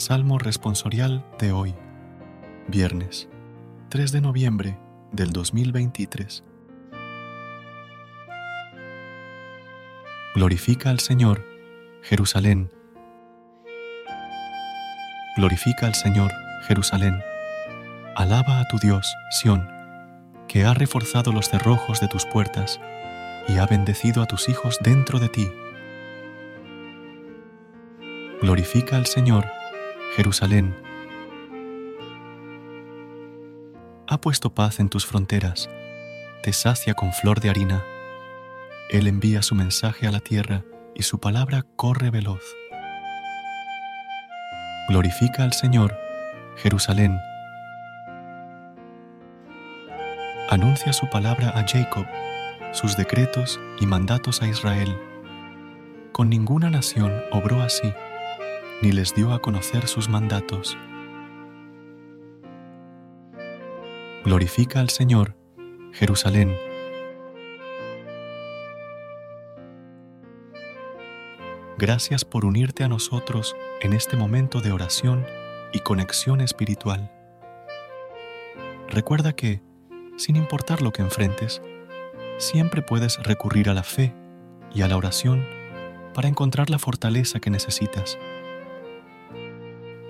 Salmo responsorial de hoy, viernes 3 de noviembre del 2023. Glorifica al Señor, Jerusalén. Glorifica al Señor, Jerusalén. Alaba a tu Dios, Sión, que ha reforzado los cerrojos de tus puertas y ha bendecido a tus hijos dentro de ti. Glorifica al Señor, Jerusalén. Ha puesto paz en tus fronteras, te sacia con flor de harina. Él envía su mensaje a la tierra y su palabra corre veloz. Glorifica al Señor, Jerusalén. Anuncia su palabra a Jacob, sus decretos y mandatos a Israel. Con ninguna nación obró así ni les dio a conocer sus mandatos. Glorifica al Señor, Jerusalén. Gracias por unirte a nosotros en este momento de oración y conexión espiritual. Recuerda que, sin importar lo que enfrentes, siempre puedes recurrir a la fe y a la oración para encontrar la fortaleza que necesitas.